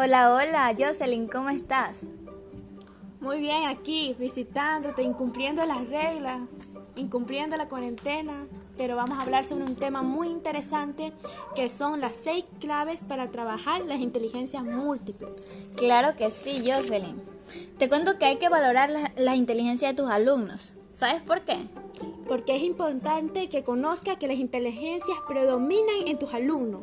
Hola, hola, Jocelyn, ¿cómo estás? Muy bien, aquí visitándote, incumpliendo las reglas, incumpliendo la cuarentena, pero vamos a hablar sobre un tema muy interesante que son las seis claves para trabajar las inteligencias múltiples. Claro que sí, Jocelyn. Te cuento que hay que valorar la, la inteligencia de tus alumnos. ¿Sabes por qué? Porque es importante que conozca que las inteligencias predominan en tus alumnos,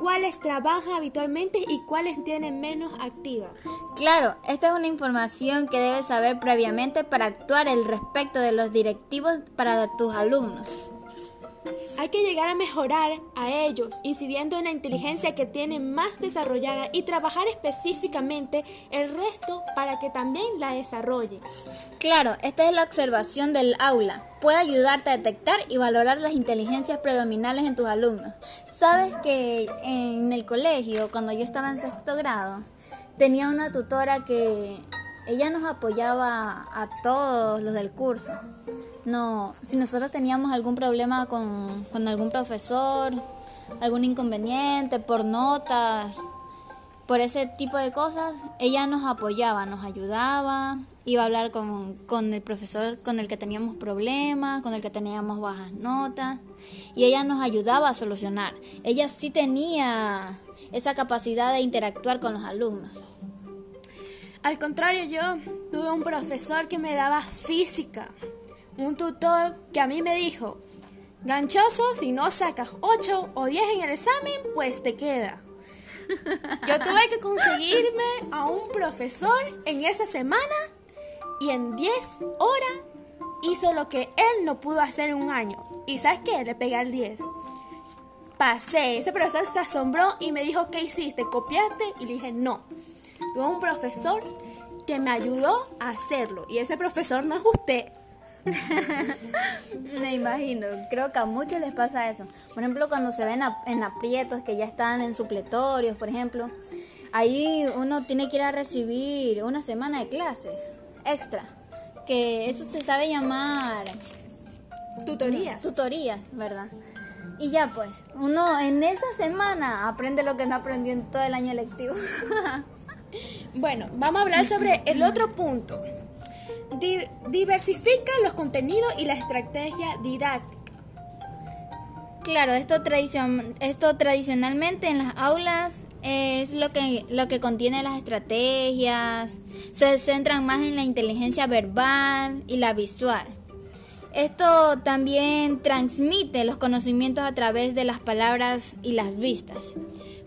cuáles trabajan habitualmente y cuáles tienen menos activa. Claro, esta es una información que debes saber previamente para actuar el respecto de los directivos para tus alumnos. Hay que llegar a mejorar a ellos, incidiendo en la inteligencia que tienen más desarrollada y trabajar específicamente el resto para que también la desarrolle. Claro, esta es la observación del aula. Puede ayudarte a detectar y valorar las inteligencias predominantes en tus alumnos. Sabes que en el colegio, cuando yo estaba en sexto grado, tenía una tutora que ella nos apoyaba a todos los del curso. No, si nosotros teníamos algún problema con, algún profesor, algún inconveniente por notas, por ese tipo de cosas, ella nos apoyaba, nos ayudaba, iba a hablar con, con, el profesor con el que teníamos problemas, con el que teníamos bajas notas, y ella nos ayudaba a solucionar. Ella sí tenía esa capacidad de interactuar con los alumnos. Al contrario, yo tuve un profesor que me daba física un tutor que a mí me dijo, ganchoso, si no sacas 8 o 10 en el examen, pues te queda. Yo tuve que conseguirme a un profesor en esa semana y en 10 horas hizo lo que él no pudo hacer en un año. ¿Y sabes qué? Le pegué al 10. Pasé, ese profesor se asombró y me dijo, ¿qué hiciste? ¿Copiaste? Y le dije, no. Tuve un profesor que me ayudó a hacerlo. Y ese profesor no es usted. Me imagino, creo que a muchos les pasa eso. Por ejemplo, cuando se ven en aprietos que ya están en supletorios, por ejemplo, ahí uno tiene que ir a recibir una semana de clases extra, que eso se sabe llamar tutorías. Tutorías, ¿verdad? Y ya pues, uno en esa semana aprende lo que no aprendió en todo el año lectivo. bueno, vamos a hablar sobre el otro punto diversifica los contenidos y la estrategia didáctica. Claro, esto, esto tradicionalmente en las aulas es lo que, lo que contiene las estrategias, se centran más en la inteligencia verbal y la visual. Esto también transmite los conocimientos a través de las palabras y las vistas.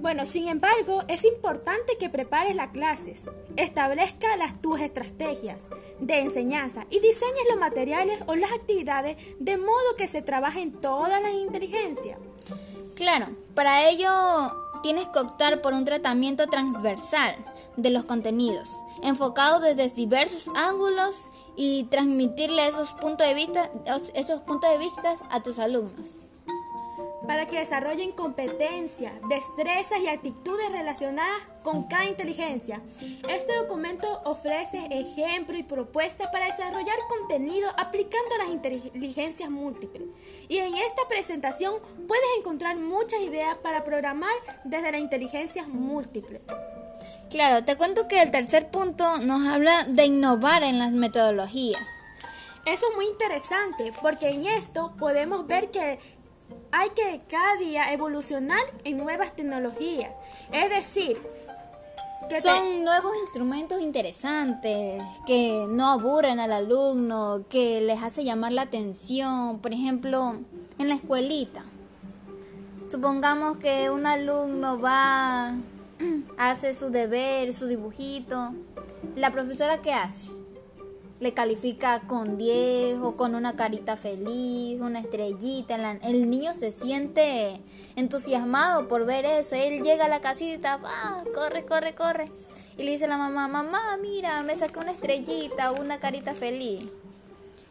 Bueno, sin embargo, es importante que prepares las clases, establezca las tus estrategias de enseñanza y diseñes los materiales o las actividades de modo que se trabajen todas las inteligencias. Claro, para ello tienes que optar por un tratamiento transversal de los contenidos, enfocado desde diversos ángulos y transmitirle esos puntos de vista, esos puntos de vista a tus alumnos para que desarrollen competencias, destrezas y actitudes relacionadas con cada inteligencia. Este documento ofrece ejemplos y propuestas para desarrollar contenido aplicando las inteligencias múltiples. Y en esta presentación puedes encontrar muchas ideas para programar desde la inteligencia múltiple. Claro, te cuento que el tercer punto nos habla de innovar en las metodologías. Eso es muy interesante porque en esto podemos ver que hay que cada día evolucionar en nuevas tecnologías. Es decir, son nuevos instrumentos interesantes que no aburren al alumno, que les hace llamar la atención. Por ejemplo, en la escuelita. Supongamos que un alumno va, hace su deber, su dibujito. ¿La profesora qué hace? Le califica con 10 o con una carita feliz, una estrellita. El niño se siente entusiasmado por ver eso. Él llega a la casita, va, corre, corre, corre. Y le dice a la mamá, mamá, mira, me saqué una estrellita, una carita feliz.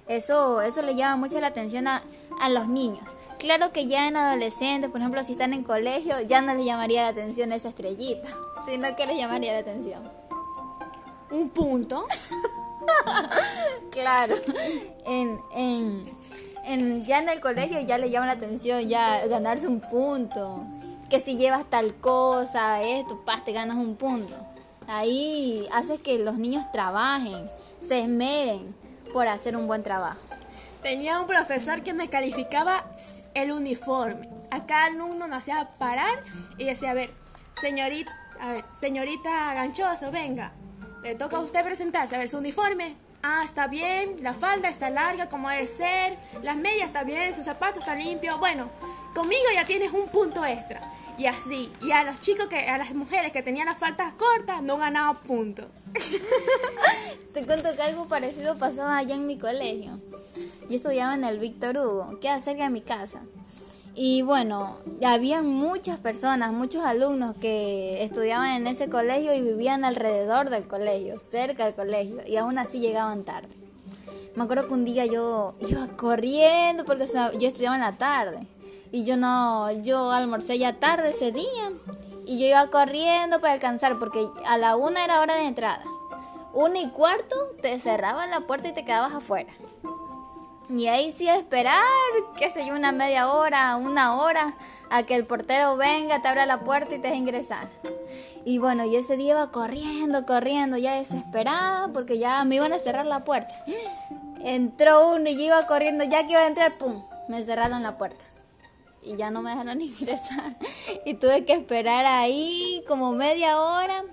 Eso, eso le llama mucho la atención a, a los niños. Claro que ya en adolescentes, por ejemplo, si están en colegio, ya no les llamaría la atención esa estrellita, sino que les llamaría la atención. Un punto. claro. En, en, en, ya en el colegio ya le llama la atención ya ganarse un punto. Que si llevas tal cosa, esto, pas, te ganas un punto. Ahí haces que los niños trabajen, se esmeren por hacer un buen trabajo. Tenía un profesor que me calificaba el uniforme. A cada alumno nos hacía parar y decía, a ver, señorita, a ver, señorita Ganchoso, venga, le toca a usted presentarse, a ver, su uniforme. Ah, está bien, la falda está larga como debe ser, las medias está bien, sus zapatos están limpios. Bueno, conmigo ya tienes un punto extra. Y así, y a los chicos que, a las mujeres que tenían las faltas cortas, no ganaban puntos. Te cuento que algo parecido pasaba allá en mi colegio. Yo estudiaba en el Víctor Hugo, que cerca de mi casa. Y bueno, había muchas personas, muchos alumnos que estudiaban en ese colegio y vivían alrededor del colegio, cerca del colegio, y aún así llegaban tarde. Me acuerdo que un día yo iba corriendo porque yo estudiaba en la tarde y yo no, yo almorcé ya tarde ese día y yo iba corriendo para alcanzar porque a la una era hora de entrada. Una y cuarto te cerraban la puerta y te quedabas afuera. Y ahí sí esperar, qué sé yo, una media hora, una hora, a que el portero venga, te abra la puerta y te deje ingresar. Y bueno, yo ese día iba corriendo, corriendo, ya desesperada, porque ya me iban a cerrar la puerta. Entró uno y yo iba corriendo, ya que iba a entrar, ¡pum! Me cerraron la puerta. Y ya no me dejaron ingresar. Y tuve que esperar ahí como media hora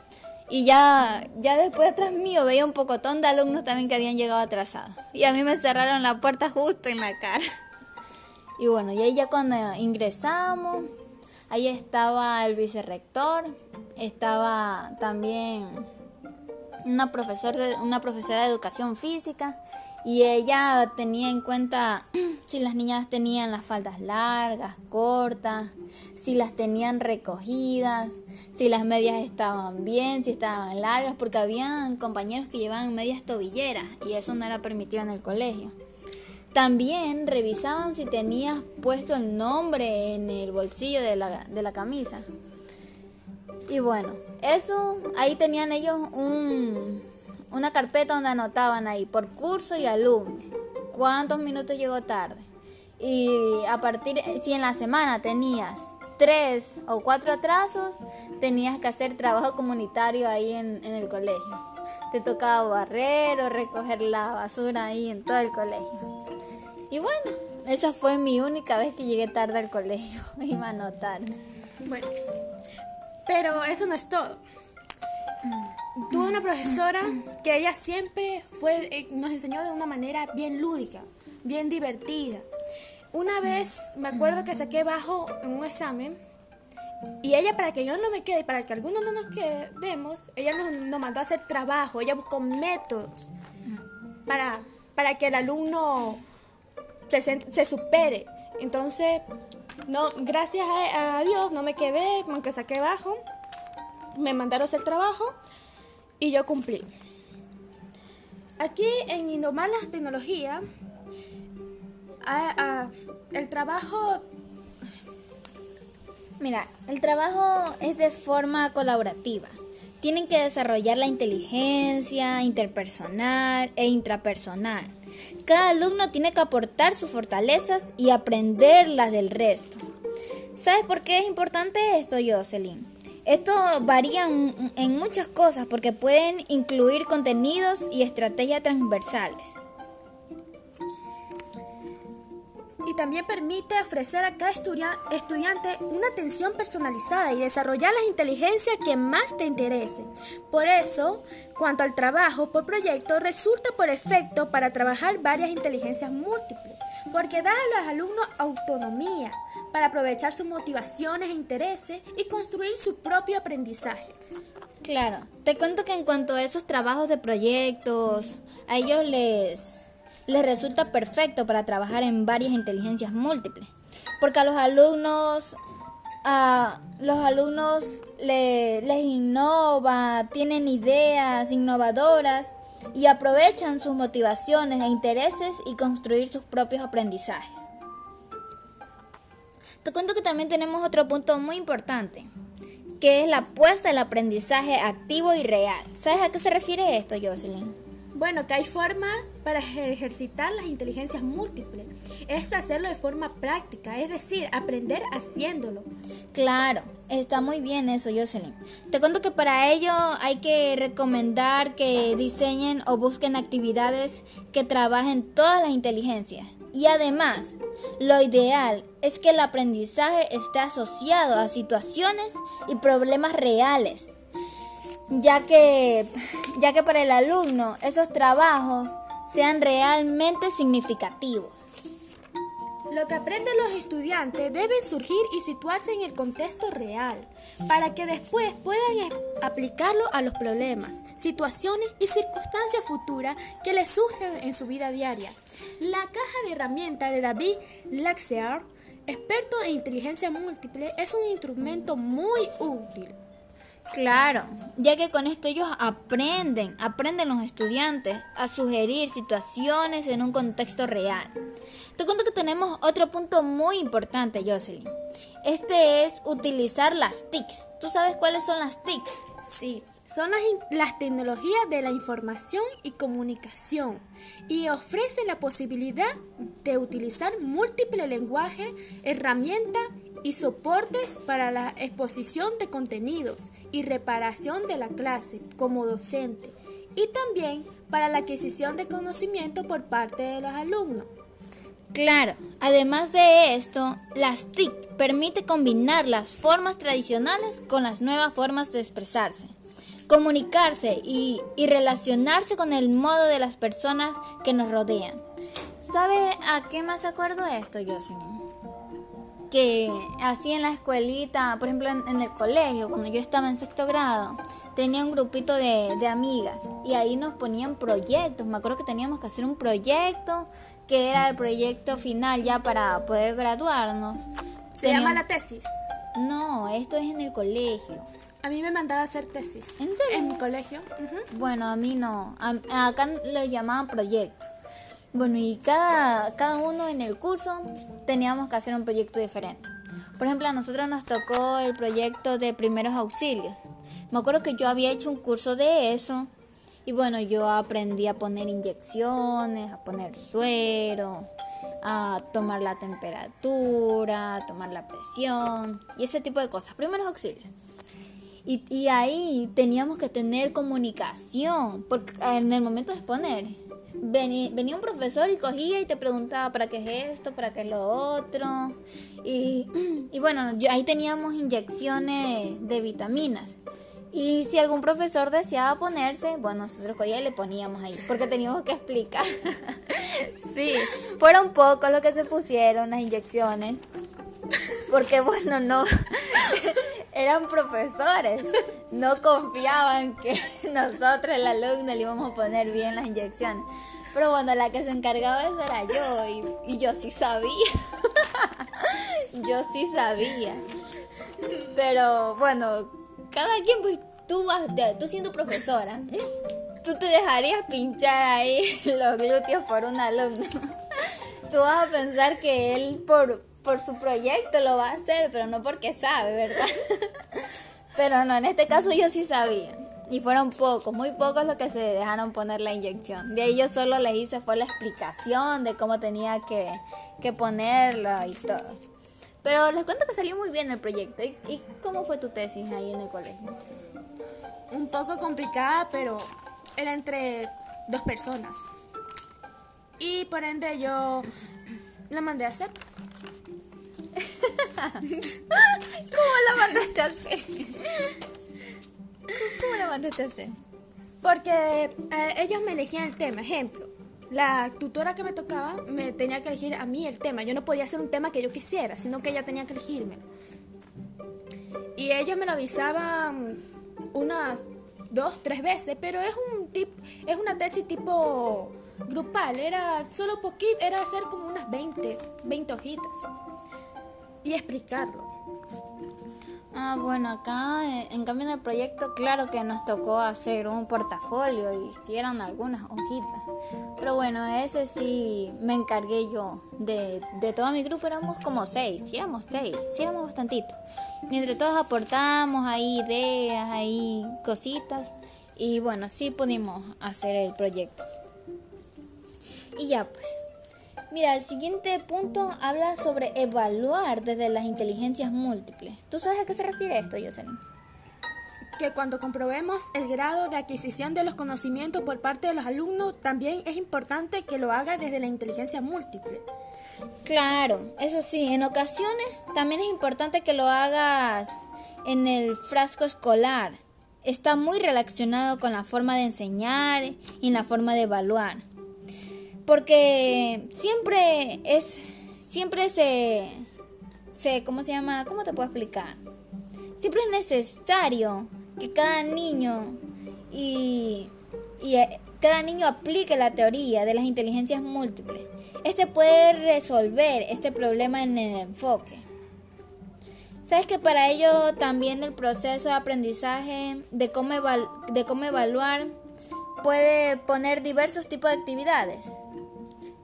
y ya, ya después atrás mío veía un pocotón de alumnos también que habían llegado atrasados. Y a mí me cerraron la puerta justo en la cara. Y bueno, y ahí ya cuando ingresamos, ahí estaba el vicerrector, estaba también una, profesor de, una profesora de educación física y ella tenía en cuenta si las niñas tenían las faldas largas, cortas, si las tenían recogidas, si las medias estaban bien, si estaban largas, porque habían compañeros que llevaban medias tobilleras y eso no era permitido en el colegio. También revisaban si tenías puesto el nombre en el bolsillo de la, de la camisa. Y bueno, eso, ahí tenían ellos un, una carpeta donde anotaban ahí por curso y alumno, cuántos minutos llegó tarde. Y a partir, si en la semana tenías tres o cuatro atrasos, tenías que hacer trabajo comunitario ahí en, el colegio. Te tocaba barrer o recoger la basura ahí en todo el colegio. Y bueno, esa fue mi única vez que llegué tarde al colegio. Iba a anotar. Bueno, pero eso no es todo. Tuve una profesora que ella siempre fue, eh, nos enseñó de una manera bien lúdica, bien divertida. Una vez me acuerdo que saqué bajo en un examen y ella para que yo no me quede y para que algunos no nos quedemos, ella nos, mandó a hacer trabajo, ella buscó métodos para, para que el alumno se, se supere. Entonces, no, gracias a, Dios no me quedé, aunque saqué bajo me mandaron hacer trabajo y yo cumplí. Aquí en Indomar la tecnología, el trabajo... Mira, el trabajo es de forma colaborativa. Tienen que desarrollar la inteligencia interpersonal e intrapersonal. Cada alumno tiene que aportar sus fortalezas y aprender las del resto. ¿Sabes por qué es importante esto, Jocelyn? Esto varía en muchas cosas porque pueden incluir contenidos y estrategias transversales. Y también permite ofrecer a cada estudiante una atención personalizada y desarrollar las inteligencias que más te interesen. Por eso, cuanto al trabajo por proyecto, resulta por efecto para trabajar varias inteligencias múltiples, porque da a los alumnos autonomía, para aprovechar sus motivaciones e intereses y construir su propio aprendizaje. Claro, te cuento que en cuanto a esos trabajos de proyectos, a ellos les, les resulta perfecto para trabajar en varias inteligencias múltiples, porque a los alumnos a los alumnos les innova, tienen ideas innovadoras y aprovechan sus motivaciones e intereses y construir sus propios aprendizajes. Te cuento que también tenemos otro punto muy importante, que es la apuesta al aprendizaje activo y real. ¿Sabes a qué se refiere esto, Jocelyn? Bueno, que hay formas para ejercitar las inteligencias múltiples. Es hacerlo de forma práctica, es decir, aprender haciéndolo. Claro, está muy bien eso, Jocelyn. Te cuento que para ello hay que recomendar que diseñen o busquen actividades que trabajen todas las inteligencias. Y además, lo ideal es que el aprendizaje esté asociado a situaciones y problemas reales ya que, ya que para el alumno esos trabajos sean realmente significativos. Lo que aprenden los estudiantes deben surgir y situarse en el contexto real, para que después puedan aplicarlo a los problemas, situaciones y circunstancias futuras que les surgen en su vida diaria. La caja de herramientas de David Laxer, experto en inteligencia múltiple, es un instrumento muy útil Claro, ya que con esto ellos aprenden, aprenden los estudiantes a sugerir situaciones en un contexto real. Te cuento que tenemos otro punto muy importante, Jocelyn. Este es utilizar las TICs. ¿Tú sabes cuáles son las TICs? Sí, son las, las, tecnologías de la información y comunicación y ofrecen la posibilidad de utilizar múltiples lenguajes, herramientas y soportes para la exposición de contenidos y reparación de la clase como docente y también para la adquisición de conocimiento por parte de los alumnos. Claro, además de esto, las TIC permite combinar las formas tradicionales con las nuevas formas de expresarse, comunicarse y, y relacionarse con el modo de las personas que nos rodean. ¿Sabe a qué más acuerdo esto, Jocelyn? que así en la escuelita, por ejemplo en, el colegio, cuando yo estaba en sexto grado, tenía un grupito de, de, amigas y ahí nos ponían proyectos. Me acuerdo que teníamos que hacer un proyecto que era el proyecto final ya para poder graduarnos. ¿Se llama la tesis? No, esto es en el colegio. A mí me mandaba hacer tesis. ¿En serio? En mi colegio. Bueno, a mí no. acá lo llamaban proyecto. Bueno, y cada, cada uno en el curso teníamos que hacer un proyecto diferente. Por ejemplo, a nosotros nos tocó el proyecto de primeros auxilios. Me acuerdo que yo había hecho un curso de eso y bueno, yo aprendí a poner inyecciones, a poner suero, a tomar la temperatura, a tomar la presión y ese tipo de cosas. Primeros auxilios. Y, y ahí teníamos que tener comunicación, porque en el momento de exponer venía, un profesor y cogía y te preguntaba para qué es esto, para qué es lo otro. Y, bueno, ahí teníamos inyecciones de vitaminas. Y si algún profesor deseaba ponerse, bueno, nosotros cogía y le poníamos ahí, porque teníamos que explicar. sí, fueron pocos los que se pusieron las inyecciones. Porque bueno, no, eran profesores, no confiaban que nosotros, el alumno, le íbamos a poner bien las inyecciones. Pero bueno, la que se encargaba de eso era yo y, yo sí sabía. yo sí sabía. Pero bueno, cada quien, pues tú, vas, tú siendo profesora, tú te dejarías pinchar ahí los glúteos por un alumno. tú vas a pensar que él por, por su proyecto lo va a hacer, pero no porque sabe, ¿verdad? pero no, en este caso yo sí sabía. Y fueron pocos, muy pocos los que se dejaron poner la inyección. De ahí yo solo les hice fue la explicación de cómo tenía que, que ponerlo y todo. Pero les cuento que salió muy bien el proyecto. ¿Y, ¿Y, cómo fue tu tesis ahí en el colegio? Un poco complicada, pero era entre dos personas. Y por ende yo la mandé a hacer. ¿Cómo la mandaste a hacer? ¿Cómo la mandaste a hacer? Porque eh, ellos me elegían el tema. Ejemplo, la tutora que me tocaba me tenía que elegir a mí el tema. Yo no podía hacer un tema que yo quisiera, sino que ella tenía que elegirme. Y ellos me lo avisaban unas dos, tres veces, pero es un tip, es una tesis tipo grupal, era solo poquito, era hacer como unas 20, 20 hojitas y explicarlo. Ah, bueno, acá eh, en cambio en el proyecto, claro que nos tocó hacer un portafolio y hicieron algunas hojitas. Pero bueno, ese sí me encargué yo. De, de todo mi grupo éramos como seis, sí éramos seis, sí éramos bastantitos. Mientras todos aportamos ahí ideas, ahí cositas. Y bueno, sí pudimos hacer el proyecto. Y ya pues. Mira, el siguiente punto habla sobre evaluar desde las inteligencias múltiples. ¿Tú sabes a qué se refiere esto, Jocelyn? Que cuando comprobemos el grado de adquisición de los conocimientos por parte de los alumnos, también es importante que lo haga desde la inteligencia múltiple. Claro, eso sí, en ocasiones también es importante que lo hagas en el frasco escolar. Está muy relacionado con la forma de enseñar y la forma de evaluar porque siempre es, siempre se, se, ¿cómo se llama? ¿Cómo te puedo explicar? Siempre es necesario que cada niño y, y eh, cada niño aplique la teoría de las inteligencias múltiples. Este puede resolver este problema en el enfoque. Sabes que para ello también el proceso de aprendizaje de cómo, de cómo evaluar puede poner diversos tipos de actividades.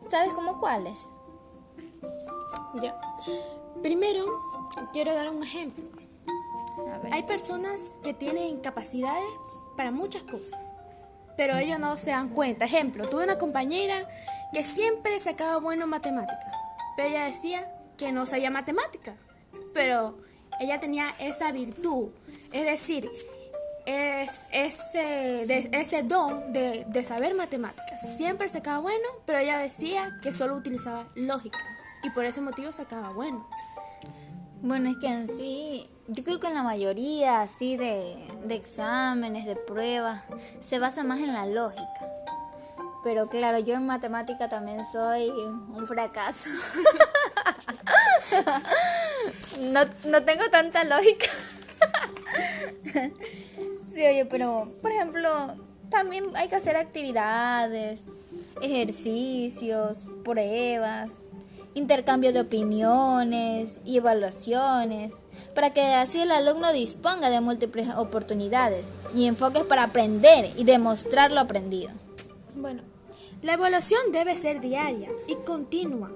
¿Sabes cómo cuáles? Ya. Primero, quiero dar un ejemplo. Hay personas que tienen capacidades para muchas cosas, pero ellos no se dan cuenta. Ejemplo, tuve una compañera que siempre sacaba bueno en matemáticas, pero ella decía que no sabía matemática, pero ella tenía esa virtud. Es decir, es ese, ese don de, de, saber matemáticas. Siempre sacaba bueno, pero ella decía que solo utilizaba lógica y por ese motivo sacaba bueno. Bueno, es que en sí, yo creo que en la mayoría así de, de exámenes, de pruebas, se basa más en la lógica. Pero claro, yo en matemática también soy un fracaso. no, no tengo tanta lógica. Pero por ejemplo, también hay que hacer actividades, ejercicios, pruebas, intercambio de opiniones y evaluaciones, para que así el alumno disponga de múltiples oportunidades y enfoques para aprender y demostrar lo aprendido. Bueno, la evaluación debe ser diaria y continua,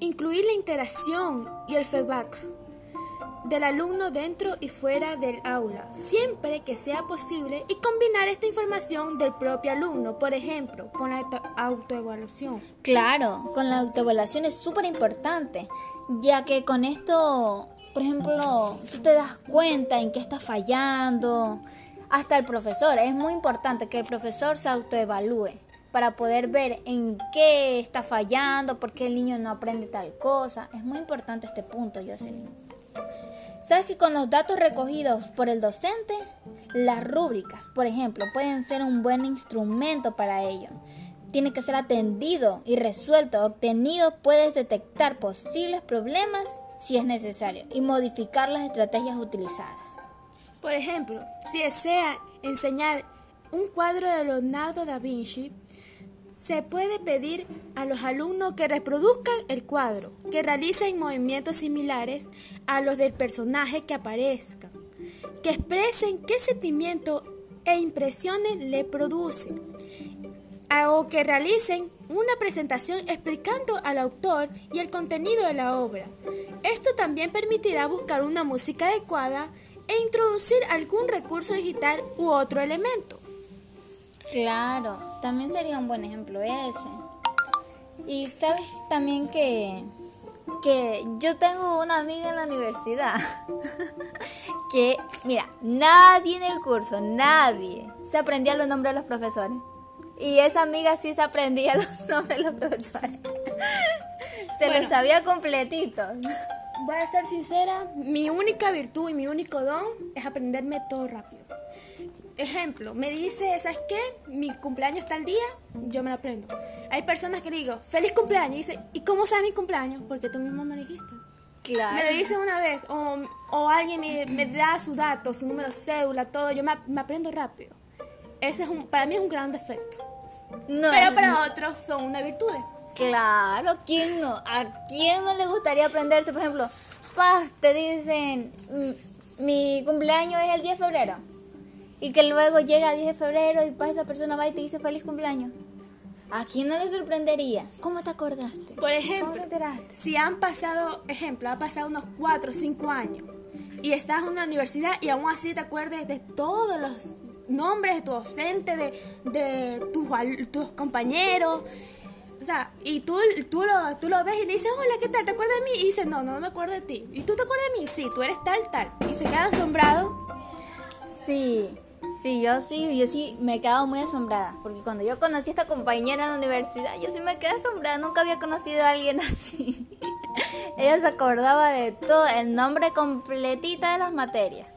incluir la interacción y el feedback del alumno dentro y fuera del aula, siempre que sea posible, y combinar esta información del propio alumno, por ejemplo, con la autoevaluación. Claro, con la autoevaluación es súper importante, ya que con esto, por ejemplo, tú te das cuenta en qué está fallando, hasta el profesor, es muy importante que el profesor se autoevalúe para poder ver en qué está fallando, por qué el niño no aprende tal cosa. Es muy importante este punto, Jocelyn. ¿Sabes que con los datos recogidos por el docente, las rúbricas, por ejemplo, pueden ser un buen instrumento para ello? Tiene que ser atendido y resuelto. Obtenido puedes detectar posibles problemas si es necesario y modificar las estrategias utilizadas. Por ejemplo, si desea enseñar un cuadro de Leonardo da Vinci, se puede pedir a los alumnos que reproduzcan el cuadro, que realicen movimientos similares a los del personaje que aparezca, que expresen qué sentimiento e impresiones le producen, o que realicen una presentación explicando al autor y el contenido de la obra. Esto también permitirá buscar una música adecuada e introducir algún recurso digital u otro elemento. Claro, también sería un buen ejemplo ese. Y sabes también que, que yo tengo una amiga en la universidad que, mira, nadie en el curso, nadie se aprendía los nombres de los profesores. Y esa amiga sí se aprendía los nombres de los profesores. se los sabía completitos. Voy a ser sincera, mi única virtud y mi único don es aprenderme todo rápido ejemplo, me dice, ¿sabes qué? Mi cumpleaños está el día, yo me lo aprendo. Hay personas que le digo, feliz cumpleaños, y dice, ¿y cómo sabes mi cumpleaños? Porque tú mismo me lo dijiste. Claro. Me lo dice una vez, o, o alguien me, me, da su dato, su número cédula, todo, yo me, me, aprendo rápido. Ese es un, para mí es un gran defecto. No, Pero para otros son una virtud. Claro, ¿quién no? ¿A quién no le gustaría aprenderse? Por ejemplo, paz, te dicen, mm, mi cumpleaños es el 10 de febrero y que luego llega 10 de febrero y pues esa persona va y te dice feliz cumpleaños. ¿A quién no le sorprendería? ¿Cómo te acordaste? Por ejemplo, si han pasado, ejemplo, ha pasado unos 4 o 5 años y estás en una universidad y aún así te acuerdes de todos los nombres de tu docente, de, de tus, tus compañeros. O sea, y tú, tú, lo, tú lo ves y le dices, hola, ¿qué tal? ¿Te acuerdas de mí? Y dice, no, no me acuerdo de ti. ¿Y tú te acuerdas de mí? Sí, tú eres tal, tal. Y se queda asombrado. Sí, sí, yo sí, yo sí me he quedado muy asombrada. Porque cuando yo conocí a esta compañera en la universidad, yo sí me quedé asombrada. Nunca había conocido a alguien así. Ella se acordaba de todo, el nombre completita de las materias.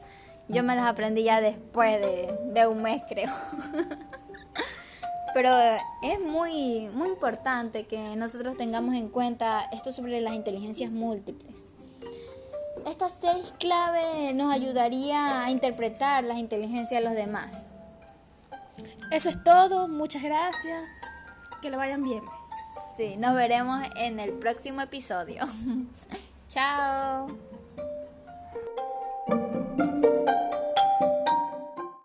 Yo me las aprendí ya después de, de un mes, creo. Pero es muy, muy importante que nosotros tengamos en cuenta esto sobre las inteligencias múltiples. Estas seis claves nos ayudaría a interpretar las inteligencias de los demás. Eso es todo, muchas gracias, que le vayan bien. Sí, nos veremos en el próximo episodio. Chao.